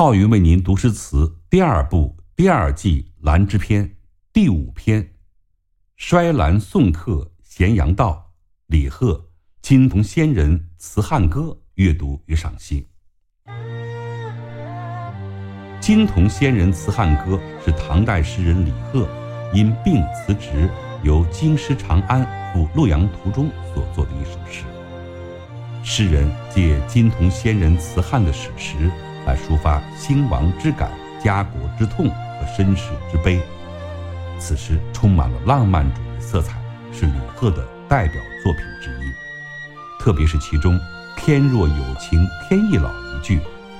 浩宇为您读诗词第二部第二季兰之篇第五篇《衰兰送客咸阳道》李贺金童仙人词汉歌阅读与赏析。金童仙人词汉歌是唐代诗人李贺因病辞职，由京师长安赴洛阳途中所作的一首诗。诗人借金童仙人辞汉的史实。来抒发兴亡之感、家国之痛和身世之悲。此诗充满了浪漫主义色彩，是李贺的代表作品之一。特别是其中“天若有情天亦老”一句，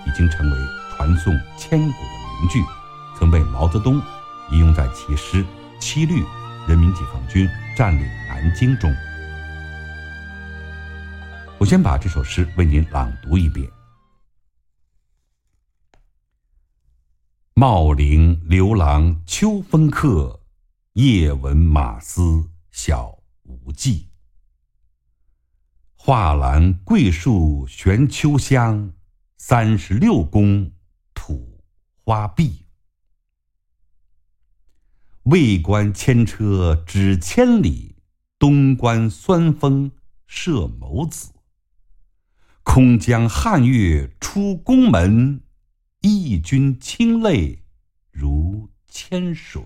已经成为传颂千古的名句，曾被毛泽东引用在其诗《七律·人民解放军占领南京》中。我先把这首诗为您朗读一遍。茂陵刘郎秋风客，夜闻马嘶晓无迹。画栏桂树悬秋香，三十六宫土花碧。魏关牵车指千里，东关酸风射眸子。空将汉月出宫门。一军清泪如千水，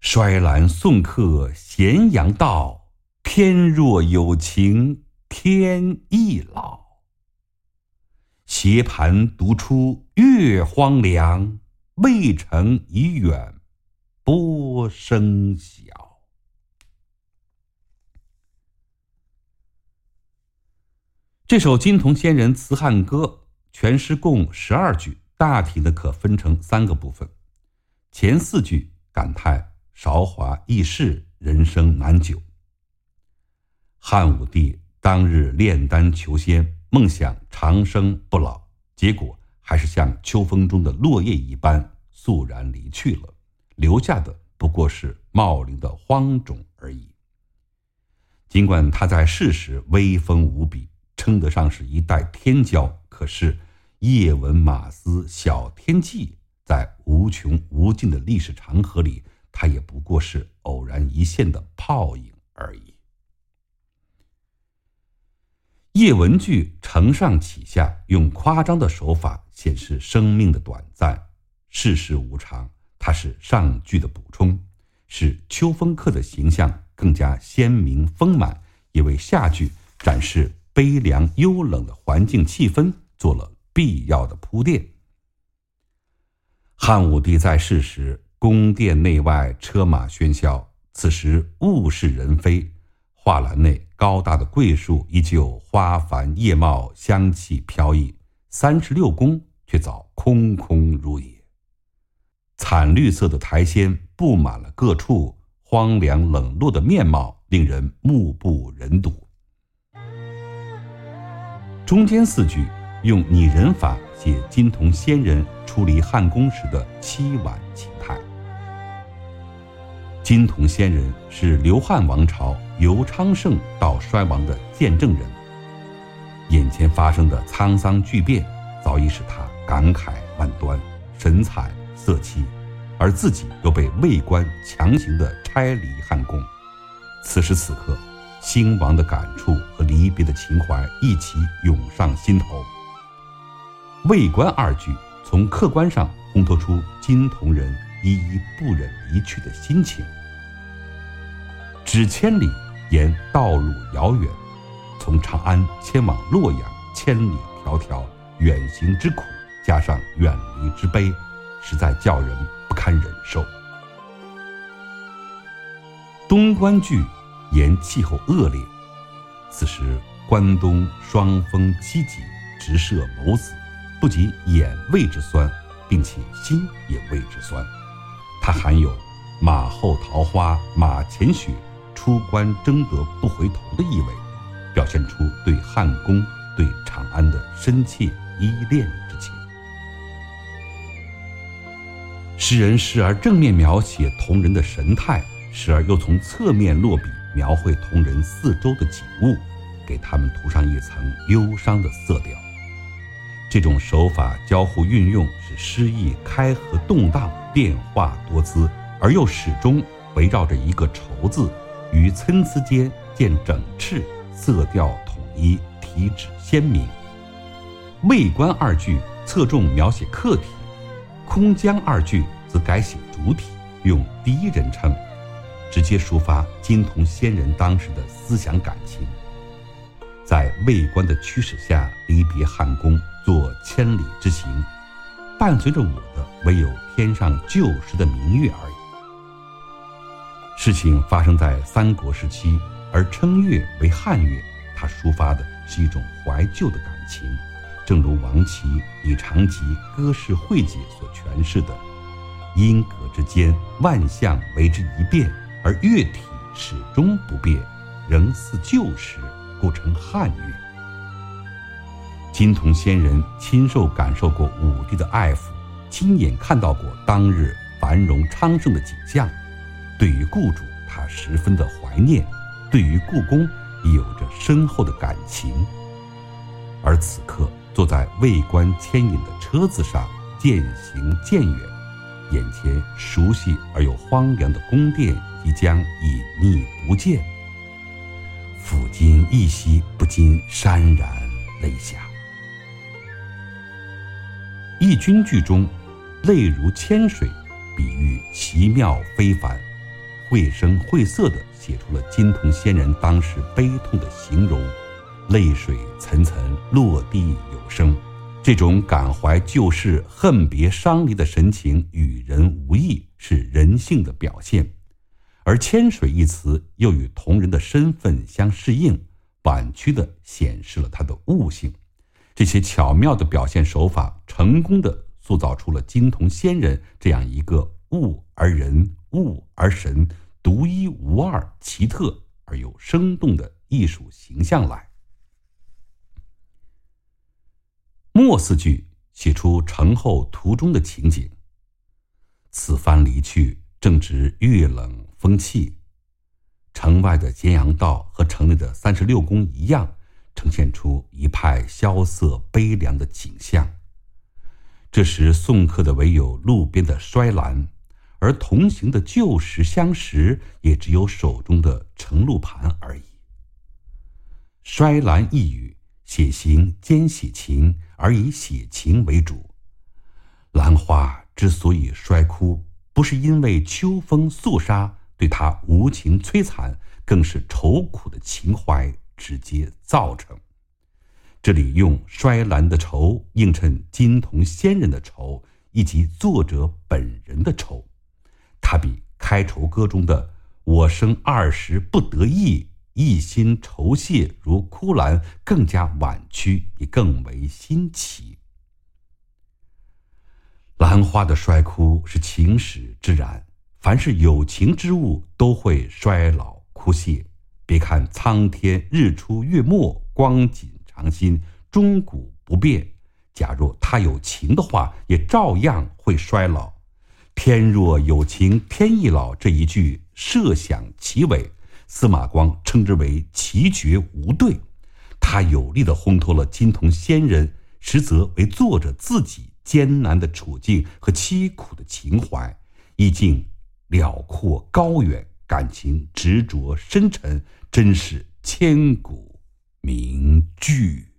衰兰送客咸阳道。天若有情天亦老，斜盘独出月荒凉。渭城已远波声小。这首金童仙人词汉歌。全诗共十二句，大体的可分成三个部分。前四句感叹韶华易逝，人生难久。汉武帝当日炼丹求仙，梦想长生不老，结果还是像秋风中的落叶一般肃然离去了，留下的不过是茂陵的荒冢而已。尽管他在世时威风无比，称得上是一代天骄，可是。叶文马斯小天际，在无穷无尽的历史长河里，它也不过是偶然一现的泡影而已。叶文句承上启下，用夸张的手法显示生命的短暂、世事无常。它是上句的补充，使秋风客的形象更加鲜明丰满，也为下句展示悲凉幽冷的环境气氛做了。必要的铺垫。汉武帝在世时，宫殿内外车马喧嚣，此时物是人非，画栏内高大的桂树依旧花繁叶茂，香气飘逸，三十六宫却早空空如也。惨绿色的苔藓布满了各处，荒凉冷落的面貌令人目不忍睹。中间四句。用拟人法写金童仙人出离汉宫时的凄婉情态。金童仙人是刘汉王朝由昌盛到衰亡的见证人，眼前发生的沧桑巨变早已使他感慨万端、神采色凄，而自己又被魏官强行的拆离汉宫，此时此刻，兴亡的感触和离别的情怀一起涌上心头。魏官二句从客观上烘托出金铜人依依不忍离去的心情。指千里，言道路遥远，从长安迁往洛阳，千里迢迢，远行之苦，加上远离之悲，实在叫人不堪忍受。东关句言气候恶劣，此时关东霜风凄急，直射眸子。不仅眼为之酸，并且心也为之酸。它含有“马后桃花马前雪，出关争得不回头”的意味，表现出对汉宫、对长安的深切依恋之情。诗人时而正面描写同人的神态，时而又从侧面落笔描绘同人四周的景物，给他们涂上一层忧伤的色调。这种手法交互运用，使诗意开合动荡，变化多姿，而又始终围绕着一个“愁”字，于参差间见整饬，色调统一，体旨鲜明。魏官二句侧重描写客体，空江二句则改写主体，用第一人称。直接抒发金童仙人当时的思想感情，在魏官的驱使下离别汉宫，做千里之行，伴随着我的唯有天上旧时的明月而已。事情发生在三国时期，而称月为汉月，它抒发的是一种怀旧的感情，正如王琦《以长吉歌事会解》所诠释的：“音阁之间，万象为之一变。”而乐体始终不变，仍似旧时，故称汉乐。金童仙人亲受感受过武帝的爱抚，亲眼看到过当日繁荣昌盛的景象，对于故主他十分的怀念，对于故宫也有着深厚的感情。而此刻坐在魏官牵引的车子上，渐行渐远。眼前熟悉而又荒凉的宫殿即将隐匿不见，抚今一夕，不禁潸然泪下。义军剧中“泪如千水”比喻奇妙非凡，绘声绘色地写出了金童仙人当时悲痛的形容，泪水层层落地有声。这种感怀旧事、恨别伤离的神情，与人无异，是人性的表现。而“千水”一词又与同人的身份相适应，婉曲地显示了他的悟性。这些巧妙的表现手法，成功的塑造出了金童仙人这样一个物而人、物而神、独一无二、奇特而又生动的艺术形象来。末四句写出城后途中的情景。此番离去，正值月冷风气，城外的咸阳道和城内的三十六宫一样，呈现出一派萧瑟悲凉的景象。这时送客的唯有路边的衰兰，而同行的旧时相识，也只有手中的盛露盘而已。衰兰一语。写行兼写情，而以写情为主。兰花之所以衰枯，不是因为秋风肃杀对它无情摧残，更是愁苦的情怀直接造成。这里用衰兰的愁映衬金童仙人的愁，以及作者本人的愁。它比开愁歌中的“我生二十不得意”。一心愁谢如枯兰，更加婉曲，也更为新奇。兰花的衰枯是情史之然，凡是有情之物都会衰老枯谢。别看苍天日出月没，光景常新，终古不变。假若他有情的话，也照样会衰老。天若有情天亦老，这一句设想其伟。司马光称之为奇绝无对，他有力地烘托了金童仙人，实则为作者自己艰难的处境和凄苦的情怀，意境辽阔高远，感情执着深沉，真是千古名句。